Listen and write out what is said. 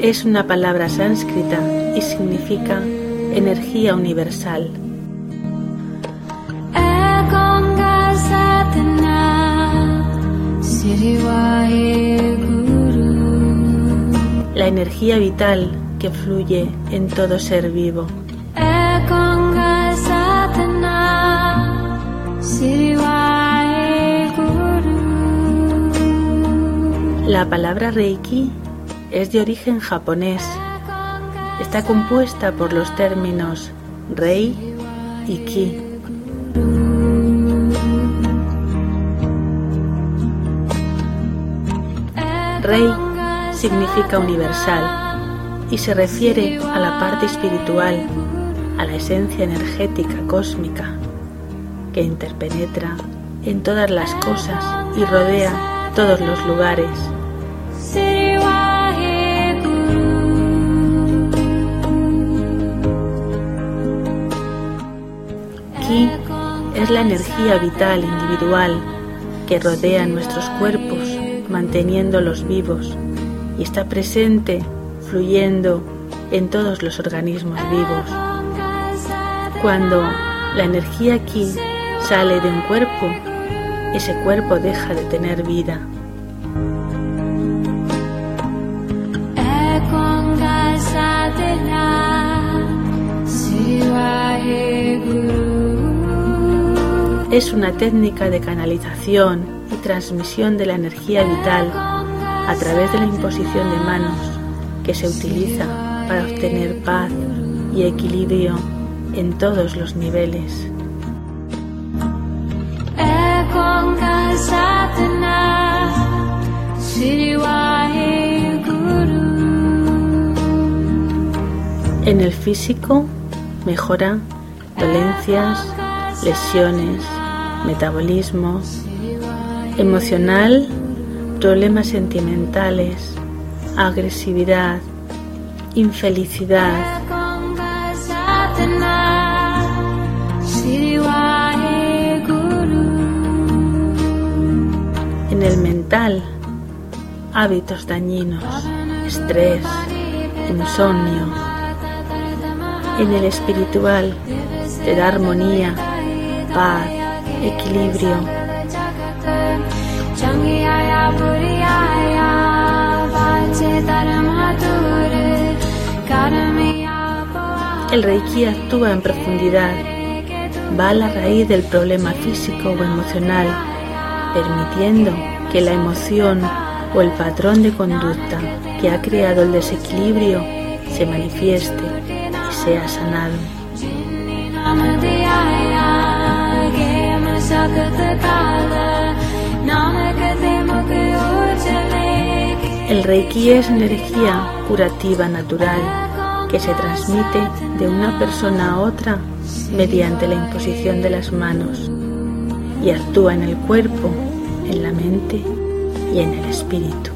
es una palabra sánscrita y significa energía universal. La energía vital que fluye en todo ser vivo. La palabra Reiki es de origen japonés. Está compuesta por los términos Rei y Ki. Rei significa universal y se refiere a la parte espiritual, a la esencia energética cósmica que interpenetra en todas las cosas y rodea todos los lugares. Es la energía vital individual que rodea nuestros cuerpos, manteniéndolos vivos y está presente, fluyendo en todos los organismos vivos. Cuando la energía Ki sale de un cuerpo, ese cuerpo deja de tener vida. Es una técnica de canalización y transmisión de la energía vital a través de la imposición de manos que se utiliza para obtener paz y equilibrio en todos los niveles. En el físico mejora dolencias, lesiones, metabolismo, emocional, problemas sentimentales, agresividad, infelicidad. En el mental, hábitos dañinos, estrés, insomnio. En el espiritual, te da armonía, paz, equilibrio. El Reiki actúa en profundidad, va a la raíz del problema físico o emocional, permitiendo que la emoción o el patrón de conducta que ha creado el desequilibrio se manifieste y sea sanado. El Reiki es energía curativa natural que se transmite de una persona a otra mediante la imposición de las manos y actúa en el cuerpo, en la mente y en el espíritu.